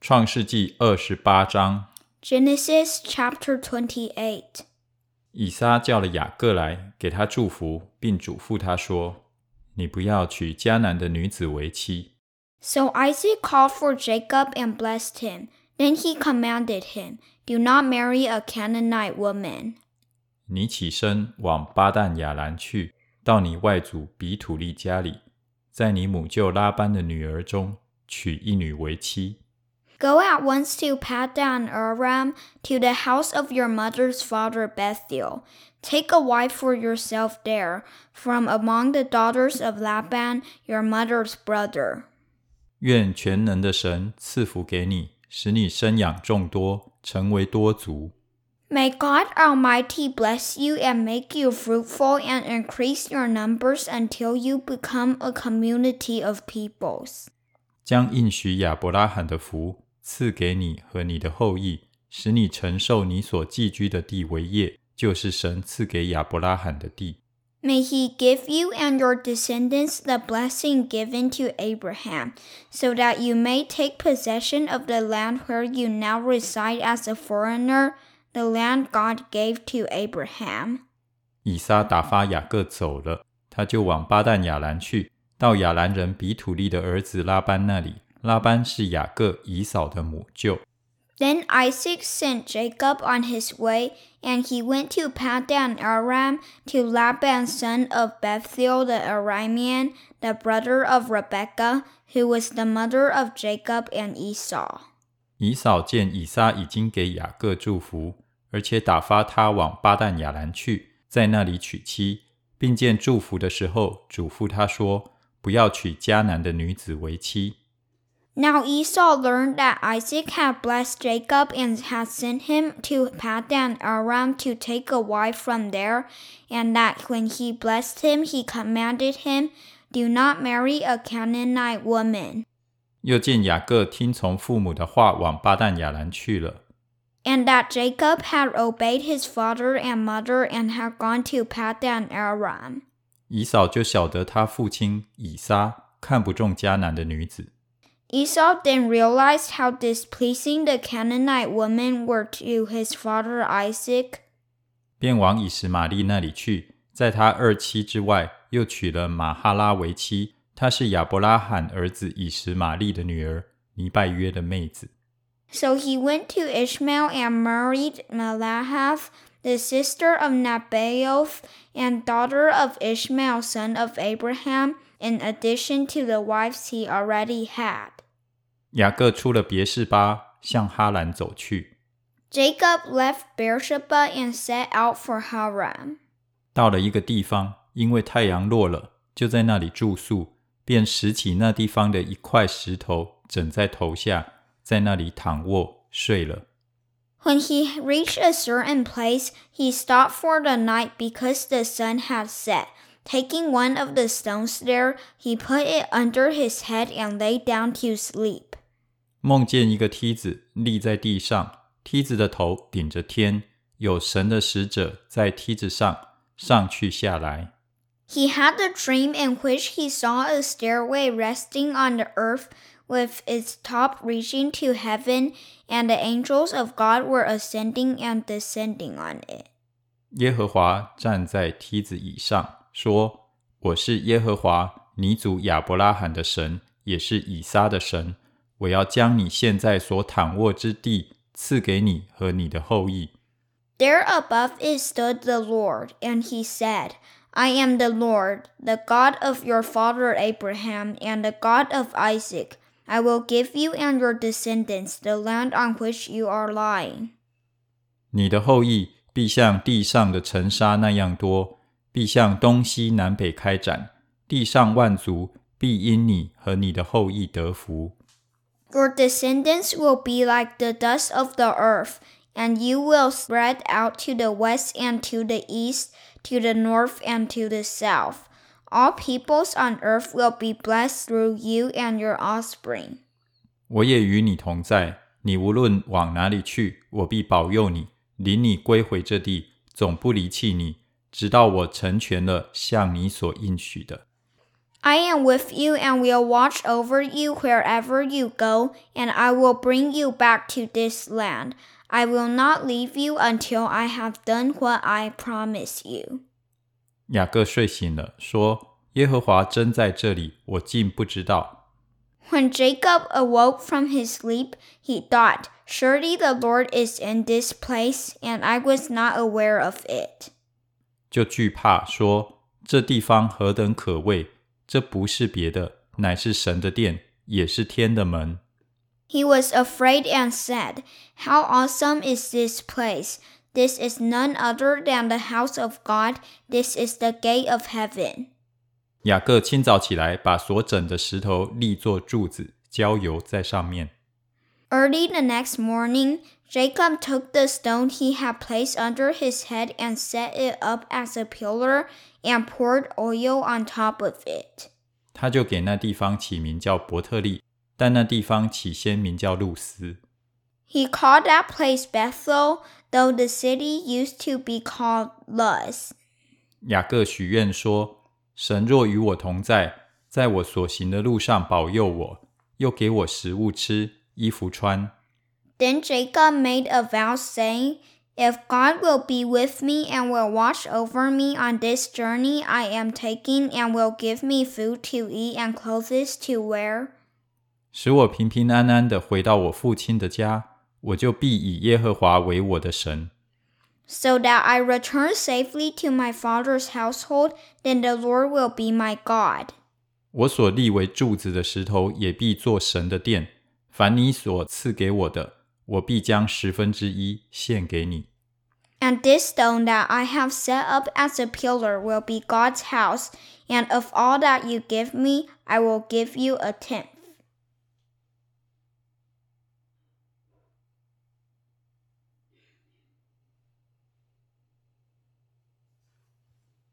创世纪二十八章，Genesis chapter Twenty Eight），以撒叫了雅各来，给他祝福，并嘱咐他说：“你不要娶迦南的女子为妻。So Isaac called for Jacob and blessed him. Then he commanded him, Do not marry a Canaanite woman. 你起身往巴旦亚兰去，到你外祖比土利家里，在你母舅拉班的女儿中娶一女为妻。Go at once to Padan Aram, to the house of your mother's father Bethuel. Take a wife for yourself there, from among the daughters of Laban, your mother's brother. 愿全能的神赐福给你，使你生养众多，成为多族。 May God Almighty bless you and make you fruitful and increase your numbers until you become a community of peoples. 将应许亚伯拉罕的福 赐给你和你的后裔，使你承受你所寄居的地为业，就是神赐给亚伯拉罕的地。 May He give you and your descendants the blessing given to Abraham, so that you may take possession of the land where you now reside as a foreigner, the land God gave to Abraham. 以撒打发雅各走了，他就往巴旦亚兰去，到亚兰人比土利的儿子拉班那里。 拉班是雅各以扫的母舅。Then Isaac sent Jacob on his way, and he went to Padan Aram to Laban son of Bethuel the Aramean, the brother of Rebekah, who was the mother of Jacob and Esau. 以扫见以撒已经给雅各祝福，而且打发他往巴旦亚兰去，在那里娶妻，并见祝福的时候，嘱咐他说：“不要娶迦南的女子为妻。” Now Esau learned that Isaac had blessed Jacob and had sent him to Paddan Aram to take a wife from there, and that when he blessed him, he commanded him, Do not marry a Canaanite woman. 又见雅各听从父母的话，往巴旦亚兰去了。And that Jacob had obeyed his father and mother and had gone to Paddan Aram. 以扫就晓得他父亲以撒看不中迦南的女子。Esau then realized how displeasing the Canaanite women were to his father Isaac，便往以实玛利那里去，在他二妻之外，又娶了马哈拉为妻，她是亚伯拉罕儿子以实玛利的女儿，尼拜约的妹子。So he went to Ishmael and married Malahath, the sister of Nebaioth and daughter of Ishmael, son of Abraham, in addition to the wives he already had. 雅各出了别是巴，向哈兰走去。 Jacob left Beersheba and set out for Haran. 到了一个地方，因为太阳落了，就在那里住宿，便拾起那地方的一块石头，枕在头下，在那里躺卧睡了。 When he reached a certain place, he stopped for the night because the sun had set. Taking one of the stones there, he put it under his head and lay down to sleep. 梦见一个梯子立在地上，梯子的头顶着天，有神的使者在梯子上上去下来。 He had a dream in which he saw a stairway resting on the earth with its top reaching to heaven, and the angels of God were ascending and descending on it. 耶和华站在梯子以上，说：“我是耶和华，你祖亚伯拉罕的神，也是以撒的神。 ”我要将你现在所躺卧之地赐给你和你的后裔。 There above it stood the Lord, and he said, I am the Lord, the God of your father Abraham, and the God of Isaac. I will give you and your descendants the land on which you are lying. 你的后裔必像地上的尘沙那样多，必向东西南北开展。地上万族必因你和你的后裔得福。 Your descendants will be like the dust of the earth, and you will spread out to the west and to the east, to the north and to the south. All peoples on earth will be blessed through you and your offspring. 我也与你同在，你无论往哪里去，我必保佑你，领你归回这地，总不离弃你，直到我成全了向你所应许的。 I am with you and will watch over you wherever you go, and I will bring you back to this land. I will not leave you until I have done what I promise you. 雅各睡醒了，说：“耶和华真在这里，我竟不知道。” When Jacob awoke from his sleep, he thought, Surely the Lord is in this place, and I was not aware of it. 就惧怕说：“这地方何等可畏！ 这不是别的，乃是神的殿，也是天的门。” He was afraid and said, How awesome is this place! This is none other than the house of God. This is the gate of heaven. 雅各清早起来，把所整的石头立作柱子，浇油在上面。Early the next morning, Jacob took the stone he had placed under his head and set it up as a pillar and poured oil on top of it. 他就给那地方起名叫伯特利，但那地方起先名叫路斯。He called that place Bethel, though the city used to be called Luz. 雅各许愿说：“神若与我同在，在我所行的路上保佑我，又给我食物吃， ”衣服穿。” Then Jacob made a vow, saying, If God will be with me and will watch over me on this journey I am taking and will give me food to eat and clothes to wear, 使我平平安安的回到我父亲的家，我就必以耶和华为我的神。 so that I return safely to my father's household, then the Lord will be my God. 我所立为柱子的石头也必做神的殿。 凡你所赐给我的，我必将十分之一献给你。 And this stone that I have set up as a pillar will be God's house, and of all that you give me, I will give you a tenth.